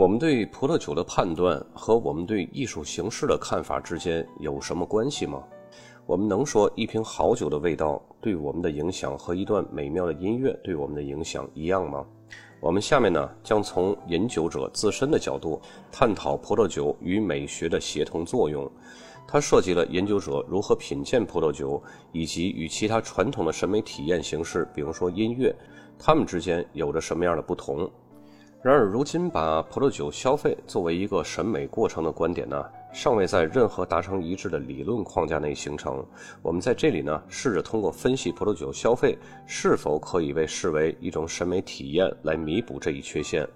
我们对葡萄酒的判断和我们对艺术形式的看法之间有什么关系吗？我们能说一瓶好酒的味道对我们的影响和一段美妙的音乐对我们的影响一样吗？我们下面呢将从饮酒者自身的角度探讨葡萄酒与美学的协同作用。它涉及了研究者如何品鉴葡萄酒，以及与其他传统的审美体验形式，比如说音乐，它们之间有着什么样的不同。然而，如今把葡萄酒消费作为一个审美过程的观点呢，尚未在任何达成一致的理论框架内形成。我们在这里呢，试着通过分析葡萄酒消费是否可以被视为一种审美体验来弥补这一缺陷。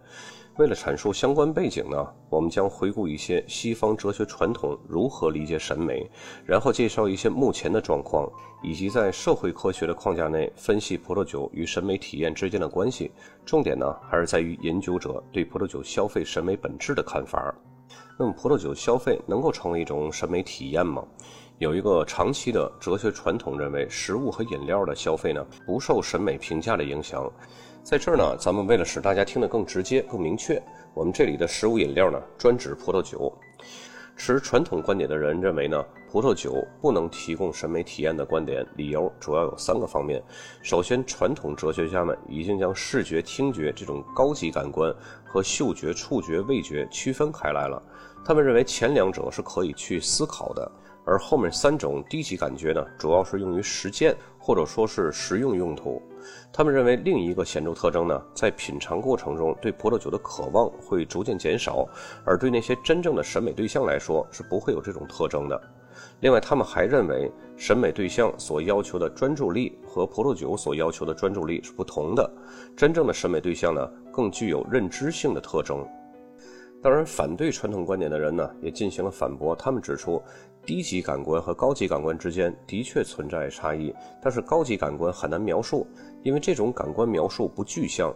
为了阐述相关背景呢，我们将回顾一些西方哲学传统如何理解审美，然后介绍一些目前的状况，以及在社会科学的框架内分析葡萄酒与审美体验之间的关系。重点呢，还是在于饮酒者对葡萄酒消费审美本质的看法。那么，葡萄酒消费能够成为一种审美体验吗？有一个长期的哲学传统认为，食物和饮料的消费呢，不受审美评价的影响。在这儿呢，咱们为了使大家听得更直接、更明确，我们这里的食物饮料呢，专指葡萄酒。持传统观点的人认为呢，葡萄酒不能提供审美体验的观点，理由主要有三个方面。首先，传统哲学家们已经将视觉、听觉这种高级感官和嗅觉、触觉、味觉区分开来了。他们认为前两者是可以去思考的，而后面三种低级感觉呢，主要是用于实践或者说是实用用途。他们认为另一个显著特征呢，在品尝过程中对葡萄酒的渴望会逐渐减少，而对那些真正的审美对象来说是不会有这种特征的。另外，他们还认为审美对象所要求的专注力和葡萄酒所要求的专注力是不同的。真正的审美对象呢，更具有认知性的特征。当然，反对传统观点的人呢，也进行了反驳。他们指出。低级感官和高级感官之间的确存在差异，但是高级感官很难描述，因为这种感官描述不具象。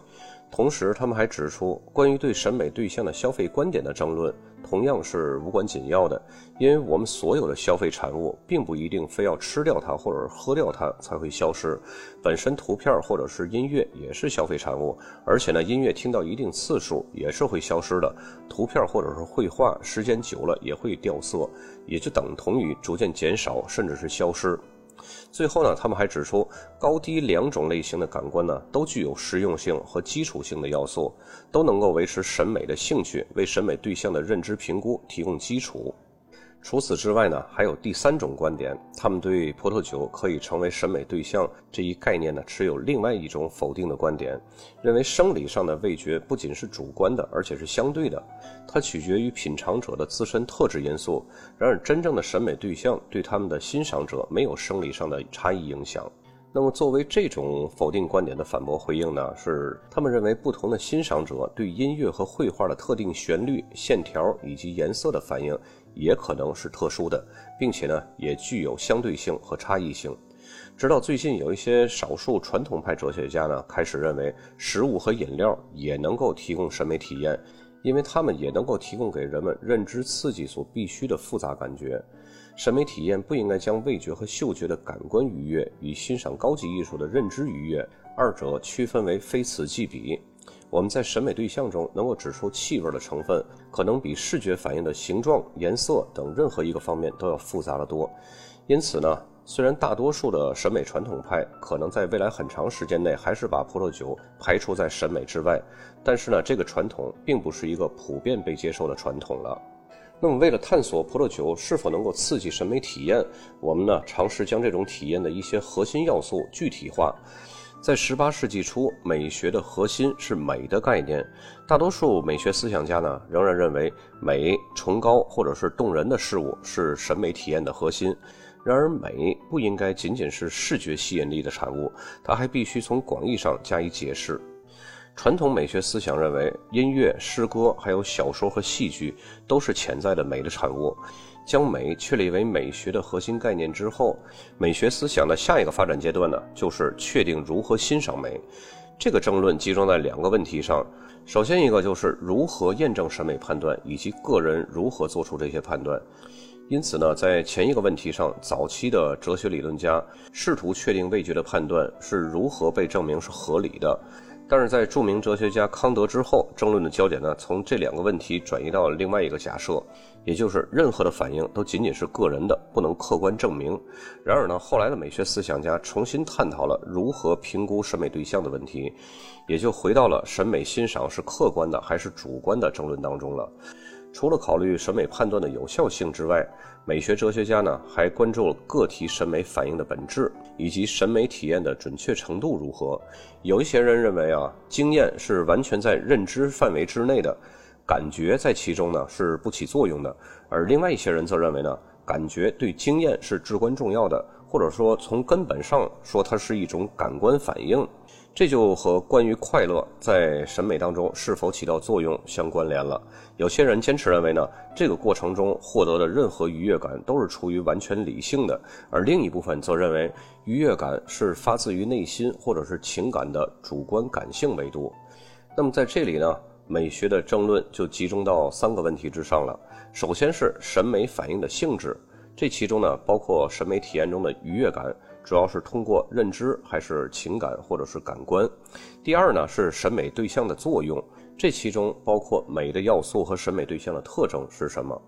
同时，他们还指出，关于对审美对象的消费观点的争论，同样是无关紧要的，因为我们所有的消费产物，并不一定非要吃掉它或者喝掉它才会消失。本身图片或者是音乐也是消费产物，而且呢，音乐听到一定次数也是会消失的。图片或者是绘画，时间久了也会掉色，也就等同于逐渐减少，甚至是消失。最后呢，他们还指出，高低两种类型的感官呢，都具有实用性和基础性的要素，都能够维持审美的兴趣，为审美对象的认知评估提供基础。除此之外呢，还有第三种观点，他们对葡萄酒可以成为审美对象这一概念呢，持有另外一种否定的观点，认为生理上的味觉不仅是主观的，而且是相对的，它取决于品尝者的自身特质因素。然而，真正的审美对象对他们的欣赏者没有生理上的差异影响。那么，作为这种否定观点的反驳回应呢，是他们认为不同的欣赏者对音乐和绘画的特定旋律、线条以及颜色的反应。也可能是特殊的，并且呢，也具有相对性和差异性。直到最近，有一些少数传统派哲学家呢，开始认为食物和饮料也能够提供审美体验，因为它们也能够提供给人们认知刺激所必须的复杂感觉。审美体验不应该将味觉和嗅觉的感官愉悦与欣赏高级艺术的认知愉悦二者区分为非此即彼。我们在审美对象中能够指出气味的成分，可能比视觉反应的形状、颜色等任何一个方面都要复杂的多。因此呢，虽然大多数的审美传统派可能在未来很长时间内还是把葡萄酒排除在审美之外，但是呢，这个传统并不是一个普遍被接受的传统了。那么，为了探索葡萄酒是否能够刺激审美体验，我们呢尝试将这种体验的一些核心要素具体化。在十八世纪初，美学的核心是美的概念。大多数美学思想家呢，仍然认为美、崇高或者是动人的事物是审美体验的核心。然而，美不应该仅仅是视觉吸引力的产物，它还必须从广义上加以解释。传统美学思想认为，音乐、诗歌还有小说和戏剧都是潜在的美的产物。将美确立为美学的核心概念之后，美学思想的下一个发展阶段呢，就是确定如何欣赏美。这个争论集中在两个问题上：首先一个就是如何验证审美判断，以及个人如何做出这些判断。因此呢，在前一个问题上，早期的哲学理论家试图确定味觉的判断是如何被证明是合理的。但是在著名哲学家康德之后，争论的焦点呢，从这两个问题转移到了另外一个假设，也就是任何的反应都仅仅是个人的，不能客观证明。然而呢，后来的美学思想家重新探讨了如何评估审美对象的问题，也就回到了审美欣赏是客观的还是主观的争论当中了。除了考虑审美判断的有效性之外，美学哲学家呢还关注了个体审美反应的本质以及审美体验的准确程度如何。有一些人认为啊，经验是完全在认知范围之内的，感觉在其中呢是不起作用的；而另外一些人则认为呢，感觉对经验是至关重要的，或者说从根本上说，它是一种感官反应。这就和关于快乐在审美当中是否起到作用相关联了。有些人坚持认为呢，这个过程中获得的任何愉悦感都是出于完全理性的，而另一部分则认为愉悦感是发自于内心或者是情感的主观感性维度。那么在这里呢，美学的争论就集中到三个问题之上了。首先是审美反应的性质，这其中呢包括审美体验中的愉悦感。主要是通过认知还是情感或者是感官？第二呢是审美对象的作用，这其中包括美的要素和审美对象的特征是什么？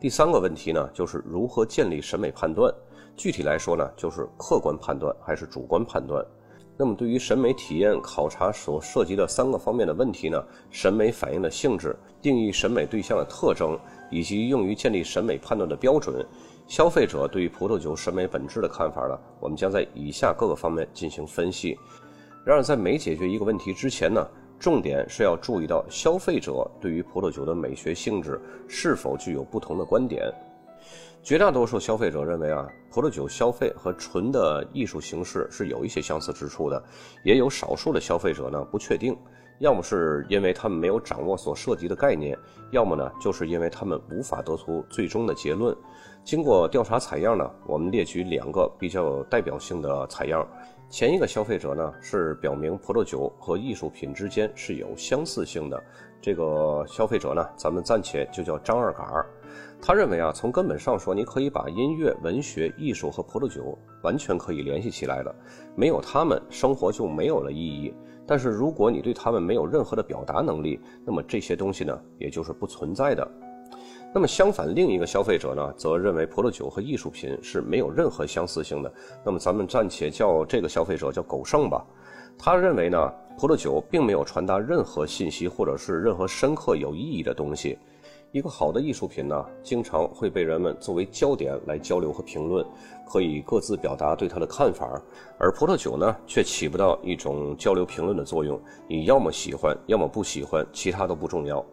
第三个问题呢就是如何建立审美判断？具体来说呢就是客观判断还是主观判断？那么对于审美体验考察所涉及的三个方面的问题呢，审美反应的性质、定义审美对象的特征以及用于建立审美判断的标准。消费者对于葡萄酒审美本质的看法呢？我们将在以下各个方面进行分析。然而，在没解决一个问题之前呢，重点是要注意到消费者对于葡萄酒的美学性质是否具有不同的观点。绝大多数消费者认为啊，葡萄酒消费和纯的艺术形式是有一些相似之处的，也有少数的消费者呢不确定。要么是因为他们没有掌握所涉及的概念，要么呢，就是因为他们无法得出最终的结论。经过调查采样呢，我们列举两个比较有代表性的采样。前一个消费者呢是表明葡萄酒和艺术品之间是有相似性的。这个消费者呢，咱们暂且就叫张二杆儿。他认为啊，从根本上说，你可以把音乐、文学、艺术和葡萄酒完全可以联系起来的。没有他们，生活就没有了意义。但是如果你对他们没有任何的表达能力，那么这些东西呢，也就是不存在的。那么相反，另一个消费者呢，则认为葡萄酒和艺术品是没有任何相似性的。那么咱们暂且叫这个消费者叫狗剩吧。他认为呢，葡萄酒并没有传达任何信息，或者是任何深刻有意义的东西。一个好的艺术品呢，经常会被人们作为焦点来交流和评论，可以各自表达对它的看法；而葡萄酒呢，却起不到一种交流评论的作用。你要么喜欢，要么不喜欢，其他都不重要。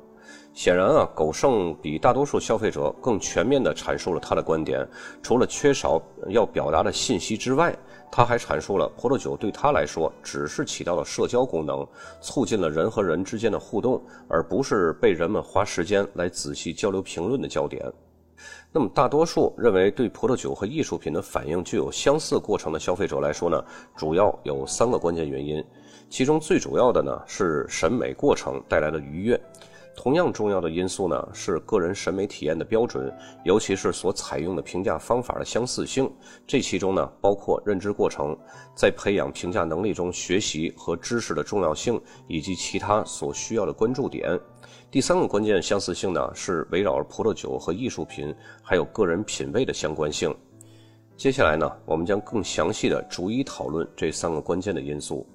显然啊，狗剩比大多数消费者更全面地阐述了他的观点。除了缺少要表达的信息之外，他还阐述了葡萄酒对他来说只是起到了社交功能，促进了人和人之间的互动，而不是被人们花时间来仔细交流评论的焦点。那么，大多数认为对葡萄酒和艺术品的反应具有相似过程的消费者来说呢，主要有三个关键原因，其中最主要的呢是审美过程带来的愉悦。同样重要的因素呢，是个人审美体验的标准，尤其是所采用的评价方法的相似性。这其中呢，包括认知过程，在培养评价能力中学习和知识的重要性，以及其他所需要的关注点。第三个关键相似性呢，是围绕葡萄酒和艺术品，还有个人品味的相关性。接下来呢，我们将更详细的逐一讨论这三个关键的因素。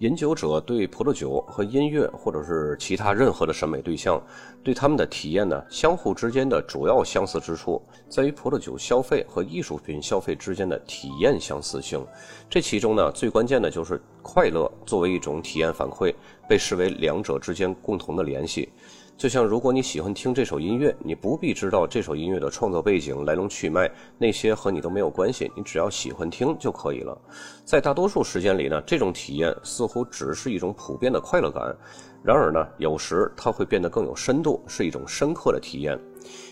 饮酒者对葡萄酒和音乐，或者是其他任何的审美对象，对他们的体验呢，相互之间的主要相似之处，在于葡萄酒消费和艺术品消费之间的体验相似性。这其中呢，最关键的就是快乐作为一种体验反馈，被视为两者之间共同的联系。就像如果你喜欢听这首音乐，你不必知道这首音乐的创作背景、来龙去脉，那些和你都没有关系，你只要喜欢听就可以了。在大多数时间里呢，这种体验似乎只是一种普遍的快乐感。然而呢，有时它会变得更有深度，是一种深刻的体验。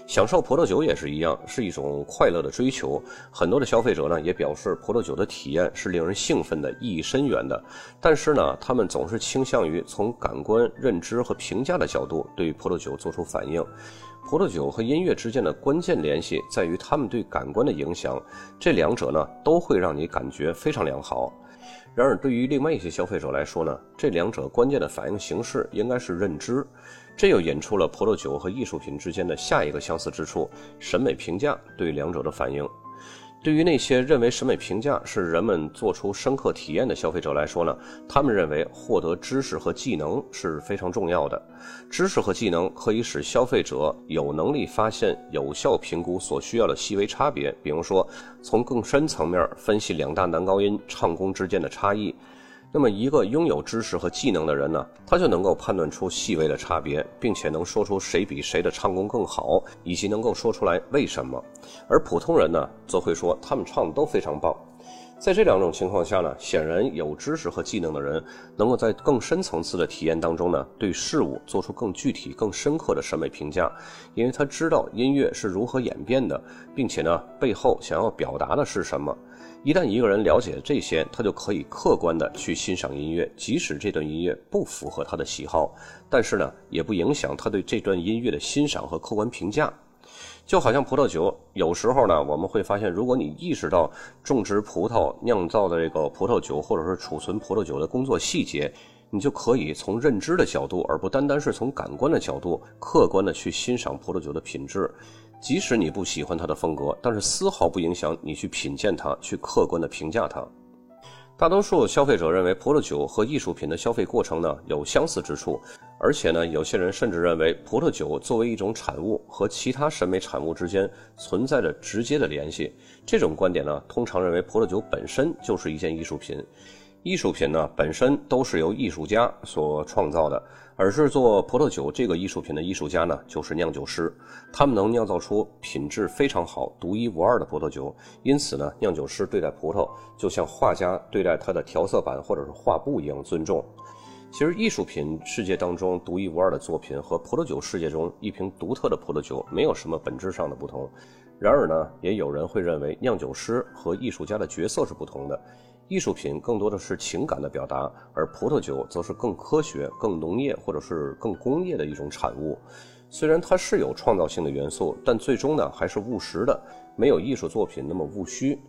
享受葡萄酒也是一样，是一种快乐的追求。很多的消费者呢，也表示葡萄酒的体验是令人兴奋的、意义深远的。但是呢，他们总是倾向于从感官、认知和评价的角度对葡萄酒做出反应。葡萄酒和音乐之间的关键联系在于他们对感官的影响，这两者呢，都会让你感觉非常良好。然而，对于另外一些消费者来说呢，这两者关键的反应形式应该是认知。这又引出了葡萄酒和艺术品之间的下一个相似之处——审美评价对两者的反应。对于那些认为审美评价是人们做出深刻体验的消费者来说呢，他们认为获得知识和技能是非常重要的。知识和技能可以使消费者有能力发现、有效评估所需要的细微差别，比如说从更深层面分析两大男高音唱功之间的差异。那么，一个拥有知识和技能的人呢，他就能够判断出细微的差别，并且能说出谁比谁的唱功更好，以及能够说出来为什么。而普通人呢，则会说他们唱的都非常棒。在这两种情况下呢，显然有知识和技能的人能够在更深层次的体验当中呢，对事物做出更具体、更深刻的审美评价，因为他知道音乐是如何演变的，并且呢，背后想要表达的是什么。一旦一个人了解这些，他就可以客观的去欣赏音乐，即使这段音乐不符合他的喜好，但是呢，也不影响他对这段音乐的欣赏和客观评价。就好像葡萄酒，有时候呢，我们会发现，如果你意识到种植葡萄、酿造的这个葡萄酒，或者是储存葡萄酒的工作细节，你就可以从认知的角度，而不单单是从感官的角度，客观的去欣赏葡萄酒的品质。即使你不喜欢它的风格，但是丝毫不影响你去品鉴它，去客观的评价它。大多数消费者认为葡萄酒和艺术品的消费过程呢有相似之处，而且呢，有些人甚至认为葡萄酒作为一种产物和其他审美产物之间存在着直接的联系。这种观点呢，通常认为葡萄酒本身就是一件艺术品。艺术品呢，本身都是由艺术家所创造的，而制作葡萄酒这个艺术品的艺术家呢，就是酿酒师。他们能酿造出品质非常好、独一无二的葡萄酒。因此呢，酿酒师对待葡萄就像画家对待他的调色板或者是画布一样尊重。其实，艺术品世界当中独一无二的作品和葡萄酒世界中一瓶独特的葡萄酒没有什么本质上的不同。然而呢，也有人会认为酿酒师和艺术家的角色是不同的。艺术品更多的是情感的表达，而葡萄酒则是更科学、更农业或者是更工业的一种产物。虽然它是有创造性的元素，但最终呢还是务实的，没有艺术作品那么务虚。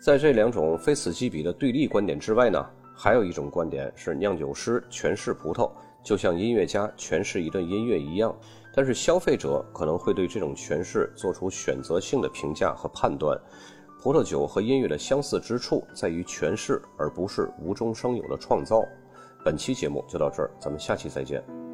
在这两种非此即彼的对立观点之外呢，还有一种观点是酿酒师诠释葡萄，就像音乐家诠释一段音乐一样。但是消费者可能会对这种诠释做出选择性的评价和判断。葡萄酒和音乐的相似之处在于诠释，而不是无中生有的创造。本期节目就到这儿，咱们下期再见。